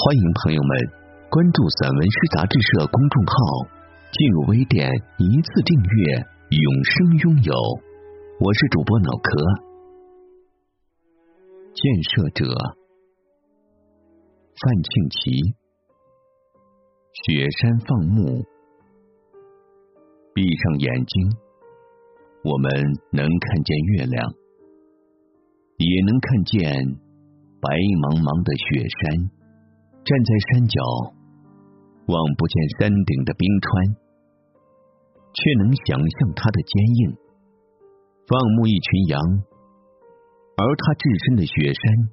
欢迎朋友们关注散文诗杂志社公众号，进入微店一次订阅，永生拥有。我是主播脑壳。建设者范庆奇。雪山放牧，闭上眼睛，我们能看见月亮，也能看见白茫茫的雪山。站在山脚，望不见山顶的冰川，却能想象它的坚硬。放牧一群羊，而他置身的雪山，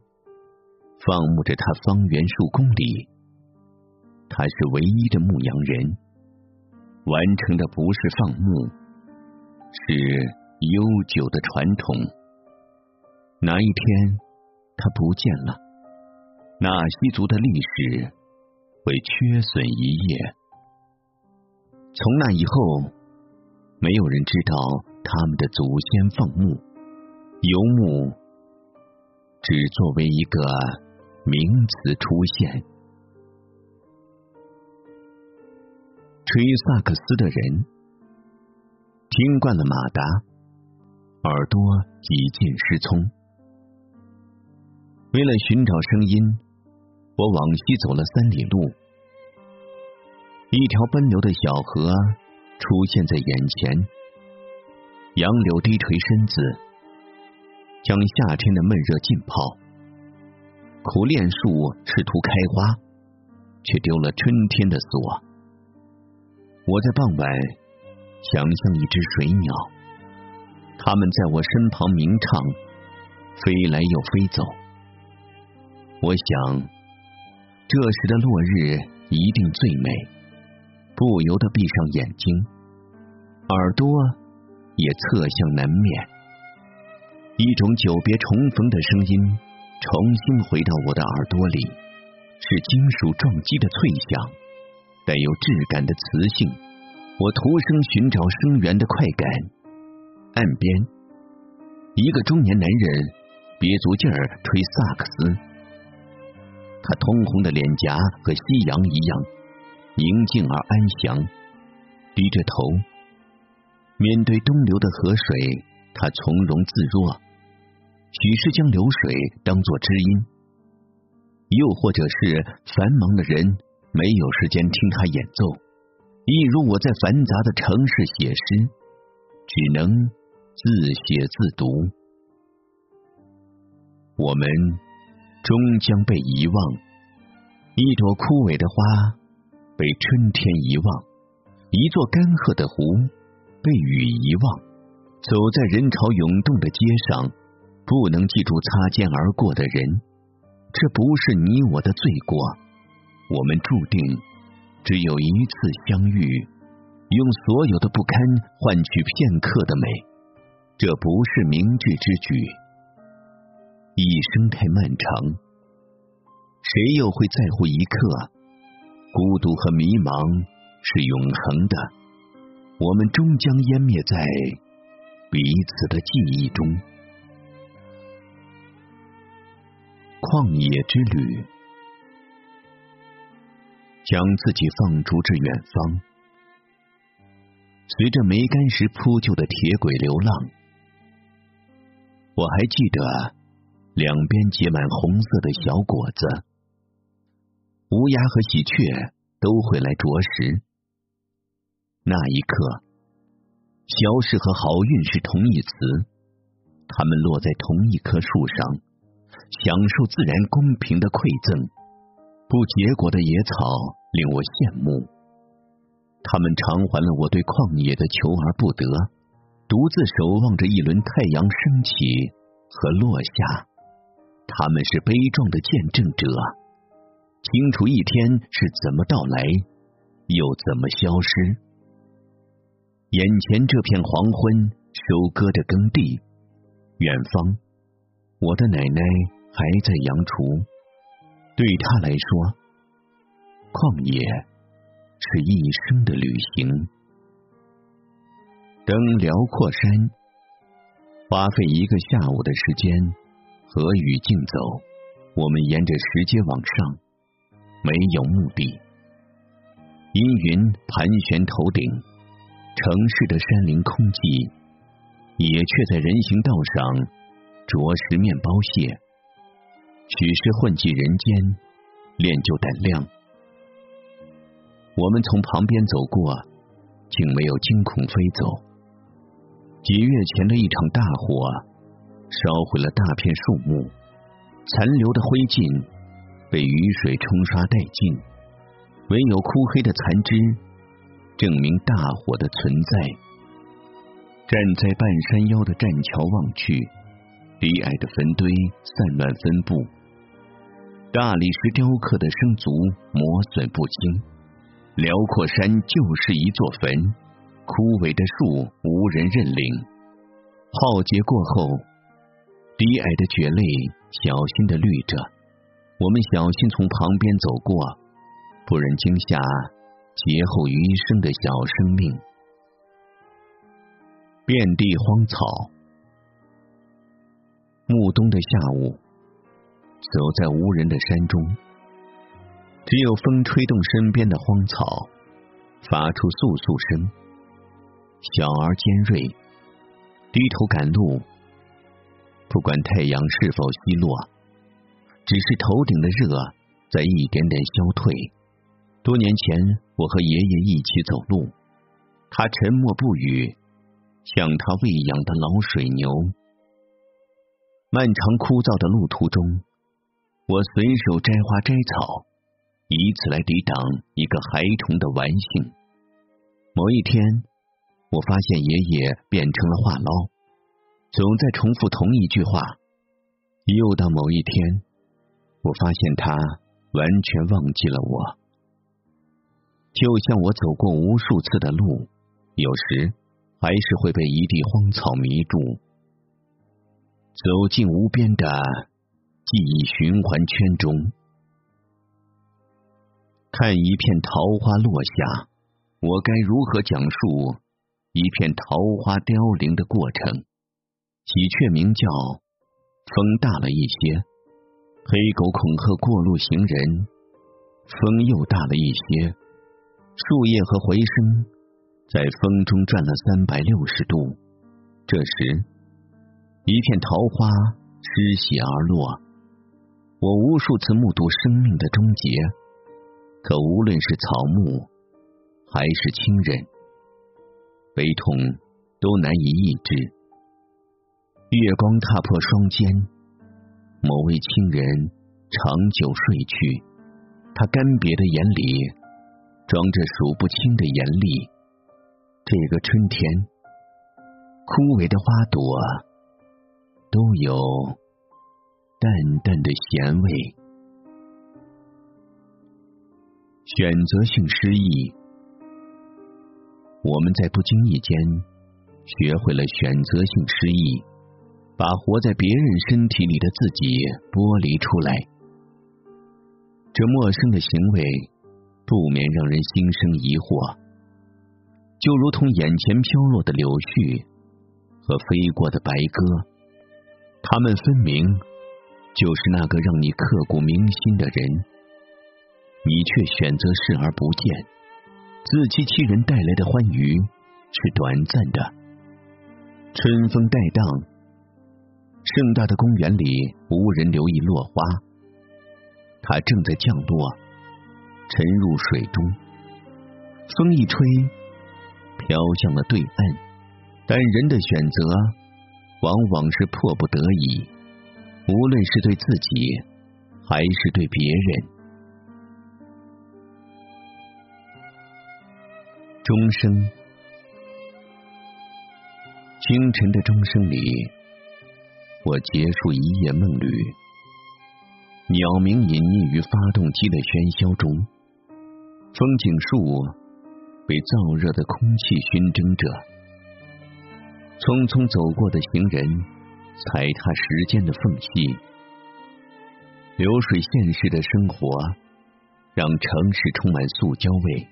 放牧着他方圆数公里。他是唯一的牧羊人，完成的不是放牧，是悠久的传统。哪一天，他不见了？纳西族的历史会缺损一页。从那以后，没有人知道他们的祖先放牧、游牧，只作为一个名词出现。吹萨克斯的人听惯了马达，耳朵已近失聪。为了寻找声音。我往西走了三里路，一条奔流的小河出现在眼前。杨柳低垂身子，将夏天的闷热浸泡。苦楝树试图开花，却丢了春天的锁。我在傍晚想象一只水鸟，它们在我身旁鸣唱，飞来又飞走。我想。这时的落日一定最美，不由得闭上眼睛，耳朵也侧向南面。一种久别重逢的声音重新回到我的耳朵里，是金属撞击的脆响，带有质感的磁性。我徒生寻找声源的快感。岸边，一个中年男人憋足劲儿吹萨克斯。他通红的脸颊和夕阳一样宁静而安详，低着头，面对东流的河水，他从容自若。许是将流水当作知音，又或者是繁忙的人没有时间听他演奏，一如我在繁杂的城市写诗，只能自写自读。我们。终将被遗忘，一朵枯萎的花被春天遗忘，一座干涸的湖被雨遗忘。走在人潮涌动的街上，不能记住擦肩而过的人，这不是你我的罪过。我们注定只有一次相遇，用所有的不堪换取片刻的美，这不是明智之举。一生太漫长，谁又会在乎一刻？孤独和迷茫是永恒的，我们终将湮灭在彼此的记忆中。旷野之旅，将自己放逐至远方，随着梅干石铺就的铁轨流浪。我还记得。两边结满红色的小果子，乌鸦和喜鹊都会来啄食。那一刻，消失和好运是同义词，它们落在同一棵树上，享受自然公平的馈赠。不结果的野草令我羡慕，它们偿还了我对旷野的求而不得。独自守望着一轮太阳升起和落下。他们是悲壮的见证者，清楚一天是怎么到来，又怎么消失。眼前这片黄昏，收割的耕地，远方，我的奶奶还在扬锄。对她来说，旷野是一生的旅行。登辽阔山，花费一个下午的时间，和雨竞走。我们沿着石阶往上，没有目的。阴云盘旋头顶，城市的山林空寂，也却在人行道上啄食面包屑。许是混迹人间，练就胆量。我们从旁边走过，竟没有惊恐飞走。几月前的一场大火，烧毁了大片树木，残留的灰烬被雨水冲刷殆尽，唯有枯黑的残枝证明大火的存在。站在半山腰的栈桥望去，低矮的坟堆散乱分布，大理石雕刻的生卒磨损不清，辽阔山就是一座坟。枯萎的树无人认领，浩劫过后，低矮的蕨类小心的绿着。我们小心从旁边走过，不忍惊吓劫后余生的小生命。遍地荒草，暮冬的下午，走在无人的山中，只有风吹动身边的荒草，发出簌簌声。小而尖锐，低头赶路，不管太阳是否西落，只是头顶的热在一点点消退。多年前，我和爷爷一起走路，他沉默不语，像他喂养的老水牛。漫长枯燥的路途中，我随手摘花摘草，以此来抵挡一个孩童的玩性。某一天。我发现爷爷变成了话唠，总在重复同一句话。又到某一天，我发现他完全忘记了我，就像我走过无数次的路，有时还是会被一地荒草迷住，走进无边的记忆循环圈中，看一片桃花落下，我该如何讲述？一片桃花凋零的过程，喜鹊鸣叫，风大了一些；黑狗恐吓过路行人，风又大了一些。树叶和回声在风中转了三百六十度。这时，一片桃花失血而落。我无数次目睹生命的终结，可无论是草木，还是亲人。悲痛都难以抑制。月光踏破双肩，某位亲人长久睡去，他干瘪的眼里装着数不清的严厉。这个春天，枯萎的花朵都有淡淡的咸味。选择性失忆。我们在不经意间学会了选择性失忆，把活在别人身体里的自己剥离出来。这陌生的行为不免让人心生疑惑，就如同眼前飘落的柳絮和飞过的白鸽，他们分明就是那个让你刻骨铭心的人，你却选择视而不见。自欺欺人带来的欢愉是短暂的。春风带荡，盛大的公园里无人留意落花，它正在降落，沉入水中。风一吹，飘向了对岸。但人的选择往往是迫不得已，无论是对自己，还是对别人。钟声，清晨的钟声里，我结束一夜梦旅。鸟鸣隐匿于发动机的喧嚣中，风景树被燥热的空气熏蒸着，匆匆走过的行人踩踏时间的缝隙，流水现实的生活让城市充满塑胶味。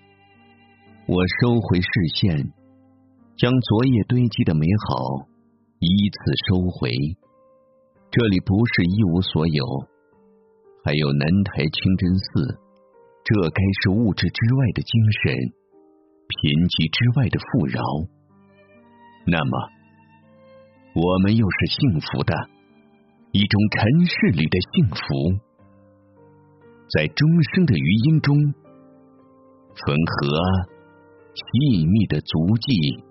我收回视线，将昨夜堆积的美好依次收回。这里不是一无所有。还有南台清真寺，这该是物质之外的精神，贫瘠之外的富饶。那么，我们又是幸福的，一种尘世里的幸福，在钟声的余音中，缝合细密的足迹，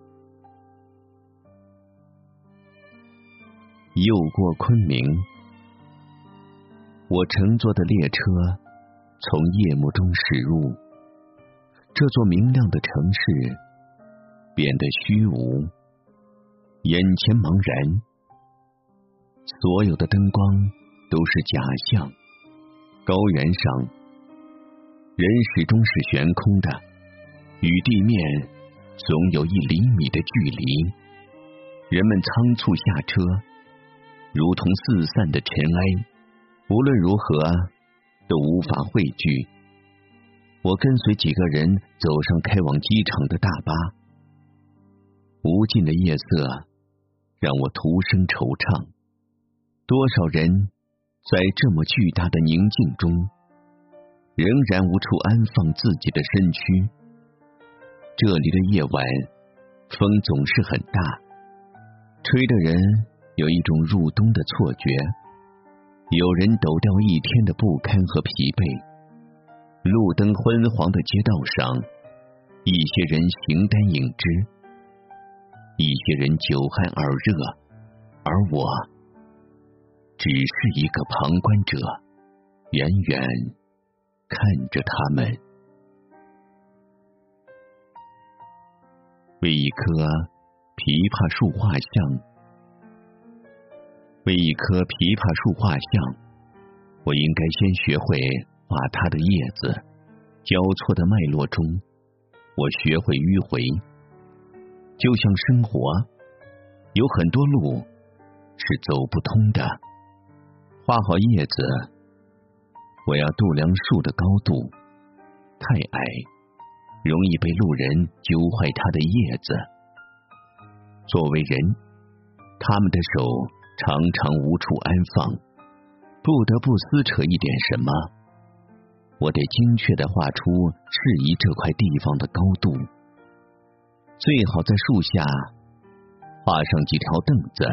又过昆明。我乘坐的列车从夜幕中驶入这座明亮的城市，变得虚无，眼前茫然，所有的灯光都是假象。高原上，人始终是悬空的，与地面总有一厘米的距离。人们仓促下车，如同四散的尘埃。无论如何，都无法汇聚。我跟随几个人走上开往机场的大巴，无尽的夜色让我徒生惆怅。多少人在这么巨大的宁静中，仍然无处安放自己的身躯。这里的夜晚，风总是很大，吹得人有一种入冬的错觉。有人抖掉一天的不堪和疲惫，路灯昏黄的街道上，一些人形单影只，一些人久旱耳热，而我只是一个旁观者，远远看着他们，为一棵枇杷树画像。为一棵枇杷树画像，我应该先学会画它的叶子。交错的脉络中，我学会迂回。就像生活，有很多路是走不通的。画好叶子，我要度量树的高度，太矮，容易被路人揪坏它的叶子。作为人，他们的手。常常无处安放，不得不撕扯一点什么。我得精确的画出适宜这块地方的高度，最好在树下画上几条凳子，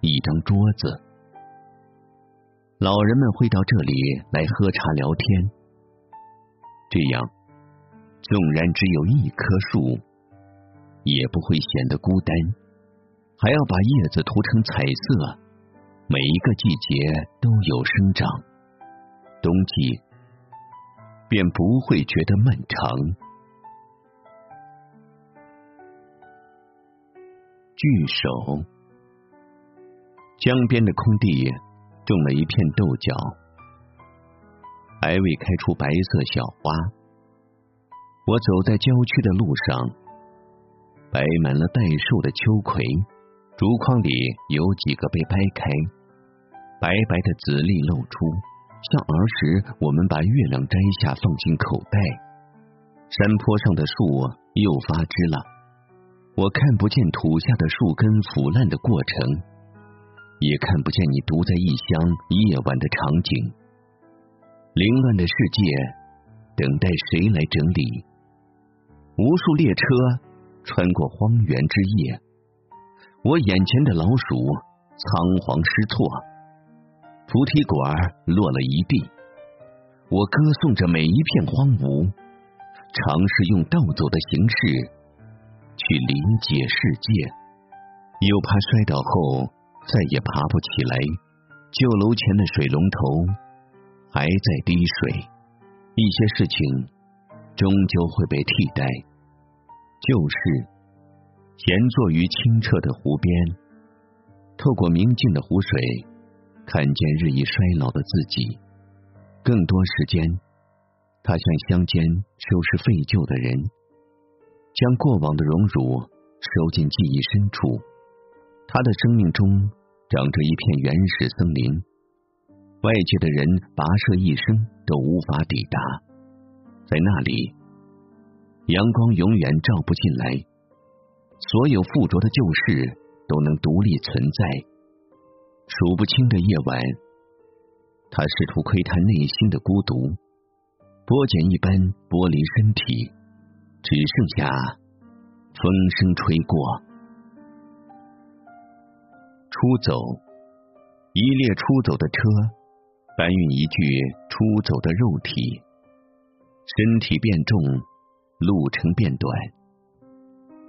一张桌子。老人们会到这里来喝茶聊天，这样纵然只有一棵树，也不会显得孤单。还要把叶子涂成彩色，每一个季节都有生长，冬季便不会觉得漫长。聚首，江边的空地种了一片豆角，还未开出白色小花。我走在郊区的路上，摆满了待收的秋葵。竹筐里有几个被掰开，白白的籽粒露出，像儿时我们把月亮摘下放进口袋。山坡上的树又发枝了，我看不见土下的树根腐烂的过程，也看不见你独在异乡夜晚的场景。凌乱的世界等待谁来整理？无数列车穿过荒原之夜。我眼前的老鼠仓皇失措，菩提果落了一地。我歌颂着每一片荒芜，尝试用倒走的形式去理解世界，又怕摔倒后再也爬不起来。旧楼前的水龙头还在滴水，一些事情终究会被替代，就是。闲坐于清澈的湖边，透过明净的湖水，看见日益衰老的自己，更多时间，他向乡间收拾废旧的人，将过往的荣辱收进记忆深处。他的生命中长着一片原始森林，外界的人跋涉一生都无法抵达，在那里，阳光永远照不进来，所有附着的旧事都能独立存在。数不清的夜晚，他试图窥探内心的孤独，剥茧一般剥离身体，只剩下风声吹过。出走，一列出走的车，搬运一具出走的肉体，身体变重，路程变短，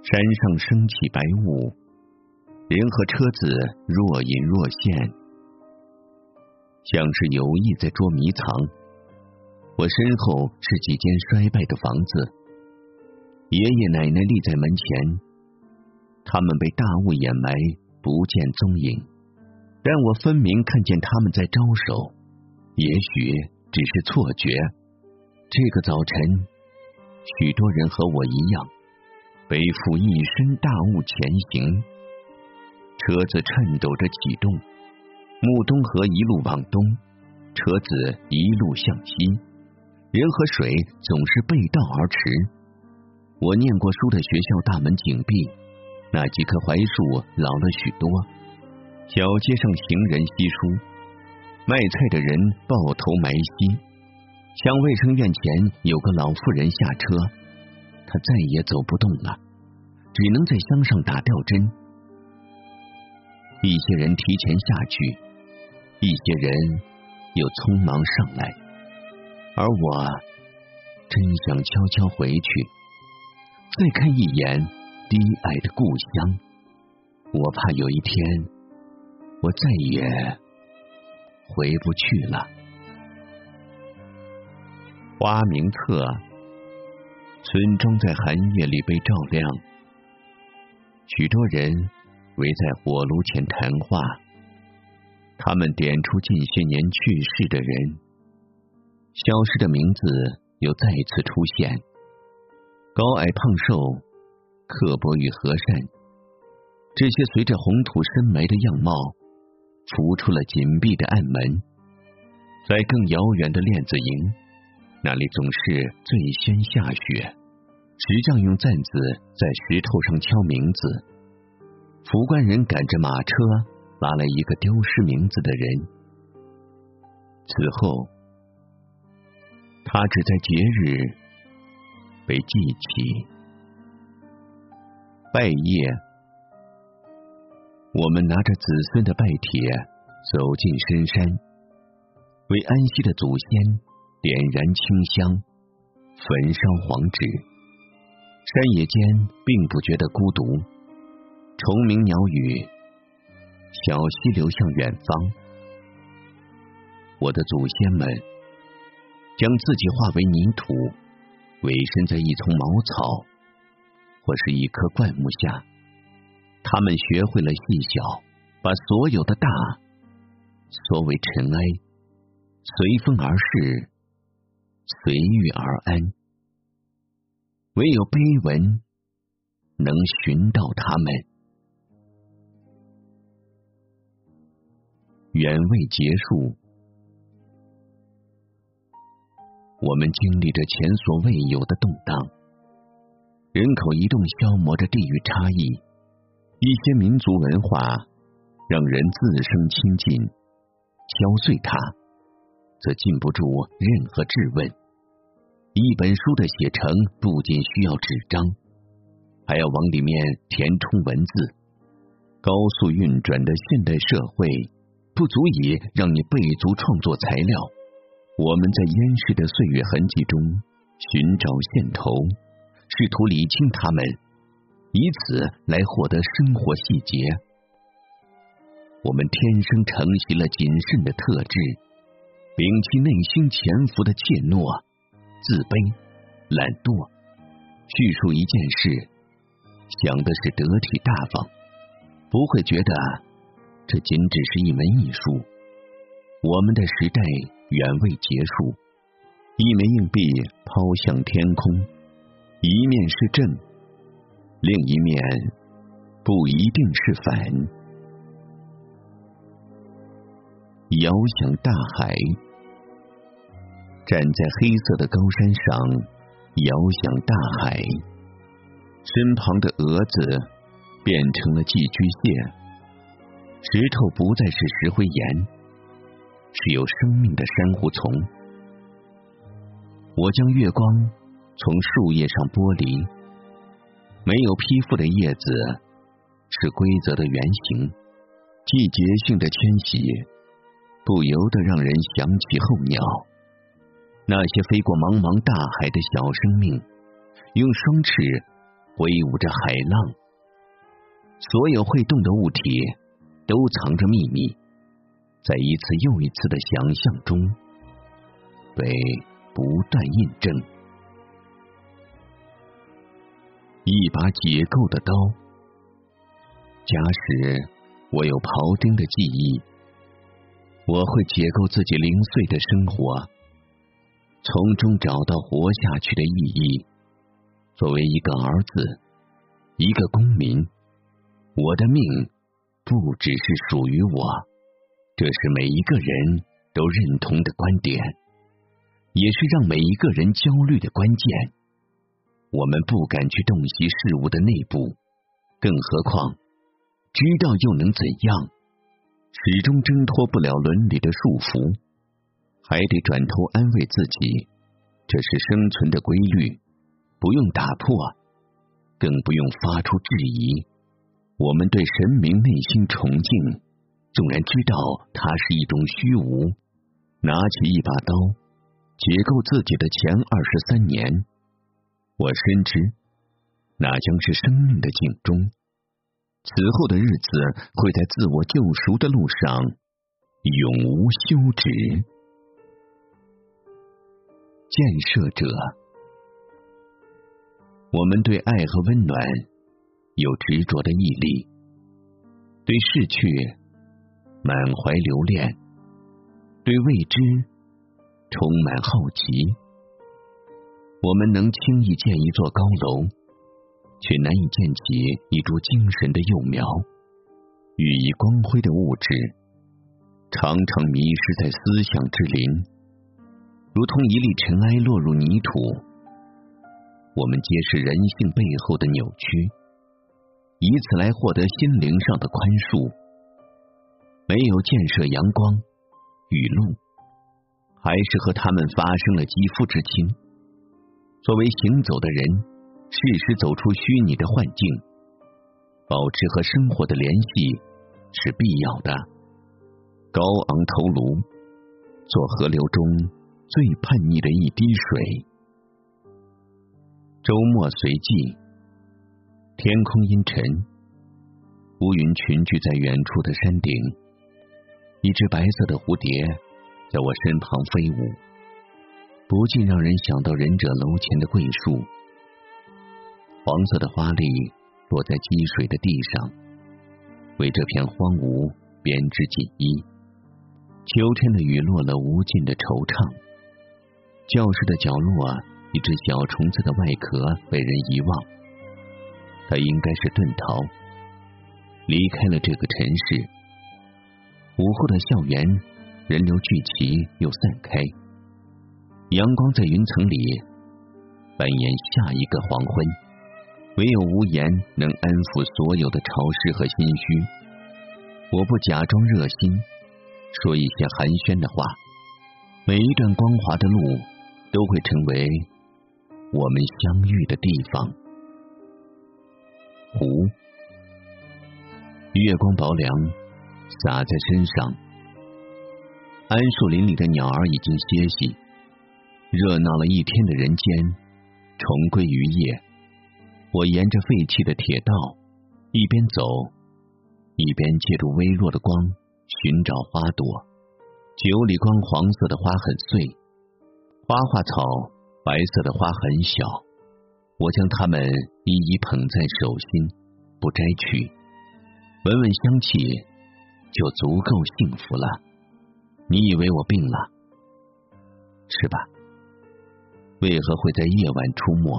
山上升起白雾。人和车子若隐若现，像是有意在捉迷藏。我身后是几间衰败的房子，爷爷奶奶立在门前，他们被大雾掩埋，不见踪影。但我分明看见他们在招手，也许只是错觉。这个早晨，许多人和我一样，背负一身大雾前行。车子颤抖着启动，木东河一路往东，车子一路向西，人和水总是背道而驰。我念过书的学校大门紧闭，那几棵槐树老了许多。小街上行人稀疏，卖菜的人抱头埋膝。乡卫生院前有个老妇人下车，他再也走不动了，只能在箱上打吊针。一些人提前下去，一些人又匆忙上来，而我真想悄悄回去，再看一眼低矮的故乡。我怕有一天我再也回不去了。花名册，村庄在寒夜里被照亮，许多人。围在火炉前谈话，他们点出近些年去世的人，消失的名字又再次出现。高矮胖瘦，刻薄与和善，这些随着红土深埋的样貌，浮出了紧闭的暗门。在更遥远的链子营，那里总是最先下雪，石匠用钻子在石头上敲名字。福官人赶着马车拉来一个丢失名字的人，此后他只在节日被记起。拜谒，我们拿着子孙的拜帖走进深山，为安息的祖先点燃清香，焚烧黄纸。山野间并不觉得孤独。虫鸣鸟语，小溪流向远方。我的祖先们将自己化为泥土，委身在一丛茅草或是一棵灌木下。他们学会了细小，把所有的大缩为尘埃，随风而逝，随遇而安。唯有碑文能寻到他们。远未结束，我们经历着前所未有的动荡，人口移动消磨着地域差异，一些民族文化让人自生亲近，敲碎它，则禁不住任何质问。一本书的写成不仅需要纸张，还要往里面填充文字。高速运转的现代社会。不足以让你备足创作材料。我们在烟逝的岁月痕迹中寻找线头，试图理清它们，以此来获得生活细节。我们天生承袭了谨慎的特质，摒弃内心潜伏的怯懦、自卑、懒惰。叙述一件事，想的是得体大方，不会觉得。这仅只是一门艺术，我们的时代远未结束。一枚硬币抛向天空，一面是正，另一面不一定是反。遥想大海，站在黑色的高山上，遥想大海。身旁的蛾子变成了寄居蟹，石头不再是石灰岩，是有生命的珊瑚丛。我将月光从树叶上剥离，没有披覆的叶子是规则的圆形，季节性的迁徙。不由得让人想起候鸟，那些飞过茫茫大海的小生命，用双翅挥舞着海浪。所有会动的物体都藏着秘密，在一次又一次的想象中被不断印证。一把解构的刀，假使我有庖丁的记忆。我会解构自己零碎的生活，从中找到活下去的意义。作为一个儿子，一个公民，我的命不只是属于我，这是每一个人都认同的观点，也是让每一个人焦虑的关键。我们不敢去洞悉事物的内部，更何况知道又能怎样？始终挣脱不了伦理的束缚，还得转头安慰自己，这是生存的规律，不用打破，更不用发出质疑。我们对神明内心崇敬，纵然知道它是一种虚无，拿起一把刀，解构自己的前二十三年，我深知，那将是生命的警钟。此后的日子会在自我救赎的路上永无休止。建设者，我们对爱和温暖有执着的毅力，对逝去满怀留恋，对未知充满好奇。我们能轻易建一座高楼。却难以建起一株精神的幼苗，寓意光辉的物质，常常迷失在思想之林，如同一粒尘埃落入泥土。我们揭示人性背后的扭曲，以此来获得心灵上的宽恕。没有建设阳光雨露，还是和他们发生了肌肤之亲。作为行走的人。适时走出虚拟的幻境，保持和生活的联系是必要的。高昂头颅，做河流中最叛逆的一滴水。周末随即，天空阴沉，乌云群聚在远处的山顶。一只白色的蝴蝶在我身旁飞舞，不禁让人想到忍者楼前的桂树。黄色的花粒落在积水的地上，为这片荒芜编织锦衣。秋天的雨落了无尽的惆怅。教室的角落，一只小虫子的外壳被人遗忘。它应该是遁逃，离开了这个城市。午后的校园，人流聚集又散开。阳光在云层里扮演下一个黄昏。唯有无言能安抚所有的潮湿和心虚。我不假装热心，说一些寒暄的话。每一段光滑的路都会成为我们相遇的地方。湖，月光薄凉，洒在身上。桉树林里的鸟儿已经歇息，热闹了一天的人间重归于夜。我沿着废弃的铁道，一边走，一边借助微弱的光寻找花朵。九里光黄色的花很碎，花花草白色的花很小。我将它们一一捧在手心，不摘取，闻闻香气，就足够幸福了。你以为我病了，是吧？为何会在夜晚出没？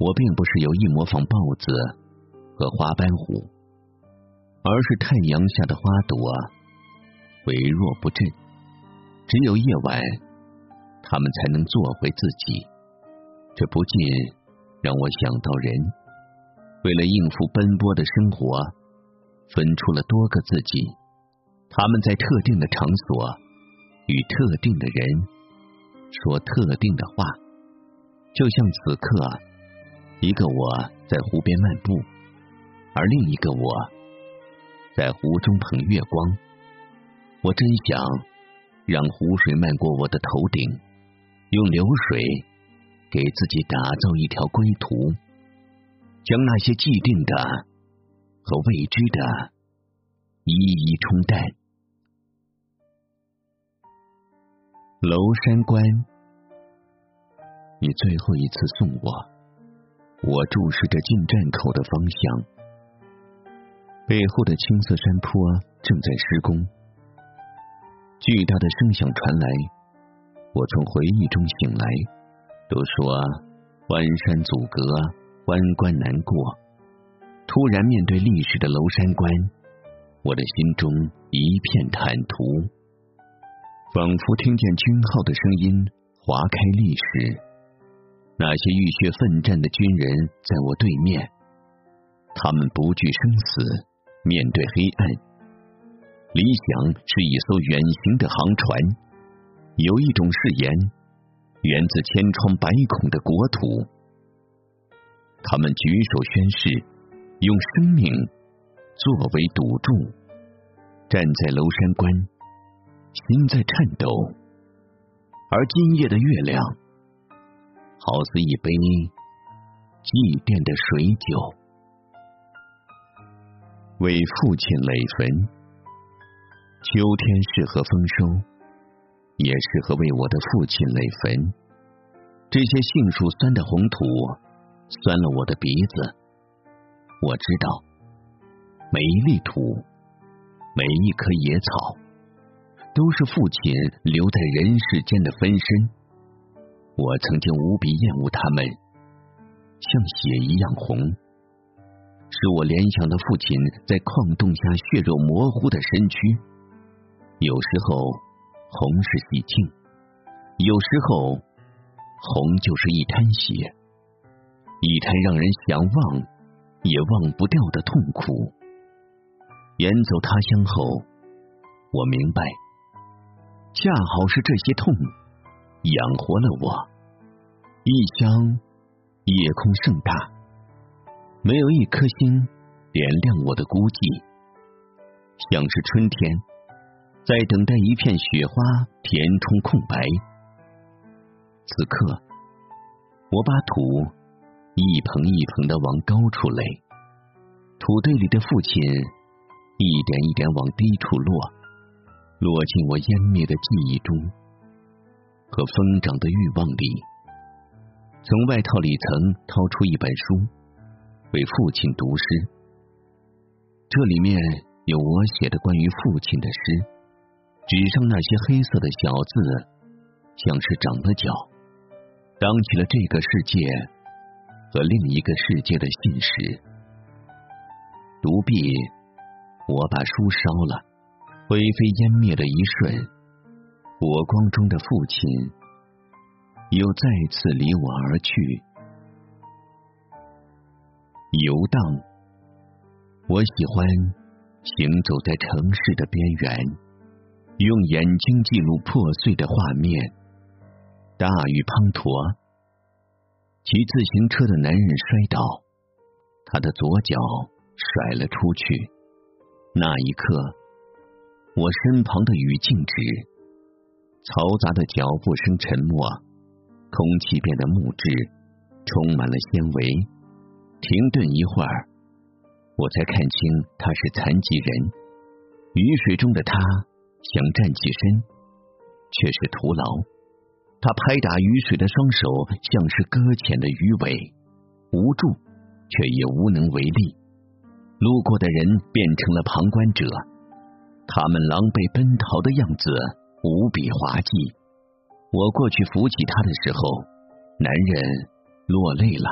我并不是有意模仿豹子和花斑虎，而是太阳下的花朵，微弱不振。只有夜晚，他们才能做回自己。这不禁让我想到人，为了应付奔波的生活，分出了多个自己。他们在特定的场所与特定的人说特定的话，就像此刻，一个我在湖边漫步，而另一个我在湖中捧月光。我真想让湖水漫过我的头顶，用流水给自己打造一条归途，将那些既定的和未知的一一冲淡。娄山关，你最后一次送我，我注视着进站口的方向，背后的青色山坡正在施工，巨大的声响传来，我从回忆中醒来。都说关山阻隔，关关难过。突然面对历史的娄山关，我的心中一片坦途。仿佛听见军号的声音划开历史，那些浴血奋战的军人在我对面，他们不惧生死，面对黑暗。理想是一艘远行的航船，有一种誓言源自千疮百孔的国土。他们举手宣誓，用生命作为赌注，站在娄山关。心在颤抖，而今夜的月亮，好似一杯祭奠的水酒，为父亲垒坟。秋天适合丰收，也适合为我的父亲垒坟。这些杏树酸的红土，酸了我的鼻子。我知道，每一粒土，每一棵野草。都是父亲留在人世间的分身。我曾经无比厌恶他们，像血一样红，使我联想到父亲在矿洞下血肉模糊的身躯。有时候红是喜庆，有时候红就是一滩血，一滩让人想忘也忘不掉的痛苦。远走他乡后，我明白。恰好是这些痛养活了我。异乡夜空盛大，没有一颗星点亮我的孤寂，像是春天在等待一片雪花填充空白。此刻，我把土一捧一捧的往高处垒，土堆里的父亲一点一点往低处落。落进我湮灭的记忆中和疯长的欲望里。从外套里层掏出一本书，为父亲读诗。这里面有我写的关于父亲的诗。纸上那些黑色的小字，像是长了脚，当起了这个世界和另一个世界的信使。独臂，我把书烧了。灰飞烟灭的一瞬，火光中的父亲又再次离我而去。游荡，我喜欢行走在城市的边缘，用眼睛记录破碎的画面。大雨滂沱，骑自行车的男人摔倒，他的左脚甩了出去。那一刻。我身旁的雨静止，嘈杂的脚步声沉默，空气变得木质，充满了纤维。停顿一会儿，我才看清他是残疾人。雨水中的他想站起身，却是徒劳。他拍打雨水的双手像是搁浅的鱼尾，无助却也无能为力。路过的人变成了旁观者。他们狼狈奔逃的样子无比滑稽。我过去扶起他的时候，男人落泪了。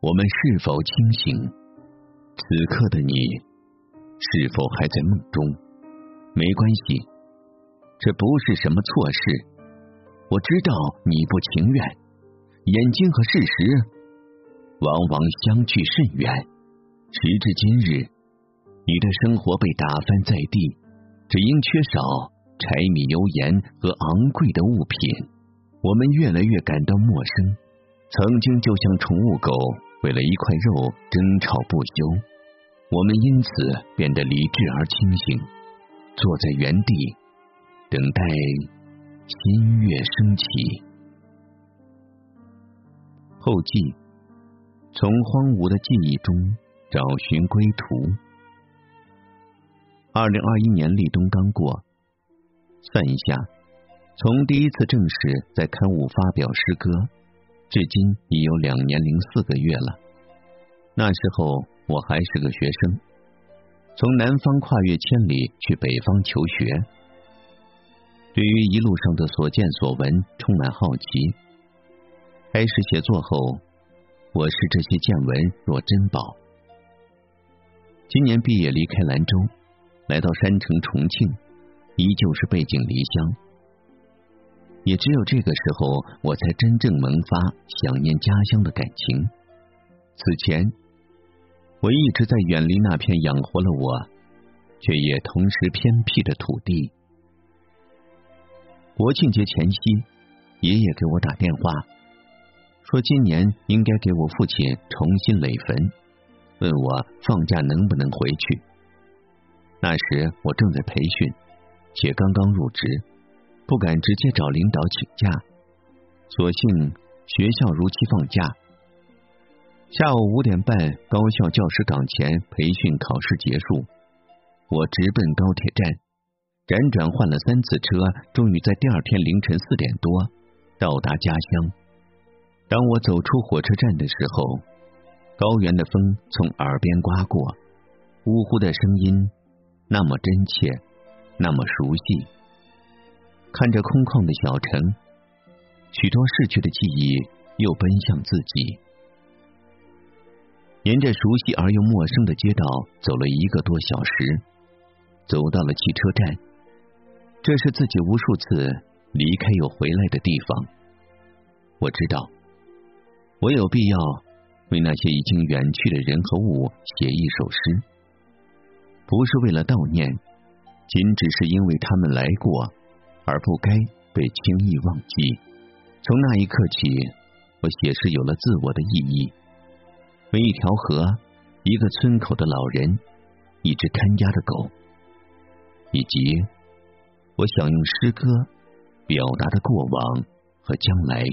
我们是否清醒？此刻的你是否还在梦中？没关系，这不是什么错事。我知道你不情愿，眼睛和事实往往相距甚远。时至今日，你的生活被打翻在地，只因缺少柴米油盐和昂贵的物品。我们越来越感到陌生。曾经就像宠物狗。为了一块肉争吵不休，我们因此变得理智而清醒，坐在原地等待新月升起。后记：从荒芜的记忆中找寻归途。二零二一年立冬刚过，算一下，从第一次正式在刊物发表诗歌。至今已有两年零四个月了。那时候我还是个学生，从南方跨越千里去北方求学，对于一路上的所见所闻充满好奇。开始写作后，我视这些见闻若珍宝。今年毕业离开兰州，来到山城重庆，依旧是背井离乡。也只有这个时候，我才真正萌发想念家乡的感情。此前，我一直在远离那片养活了我，却也同时偏僻的土地。国庆节前夕，爷爷给我打电话，说今年应该给我父亲重新垒坟，问我放假能不能回去。那时我正在培训，且刚刚入职。不敢直接找领导请假，索性学校如期放假。下午五点半，高校教师岗前培训考试结束，我直奔高铁站，辗转换了三次车，终于在第二天凌晨四点多到达家乡。当我走出火车站的时候，高原的风从耳边刮过，呜呼的声音那么真切，那么熟悉。看着空旷的小城，许多逝去的记忆又奔向自己。沿着熟悉而又陌生的街道走了一个多小时，走到了汽车站。这是自己无数次离开又回来的地方。我知道，我有必要为那些已经远去的人和物写一首诗，不是为了悼念，仅只是因为他们来过。而不该被轻易忘记。从那一刻起，我写诗有了自我的意义。为一条河，一个村口的老人，一只看家的狗，以及我想用诗歌表达的过往和将来。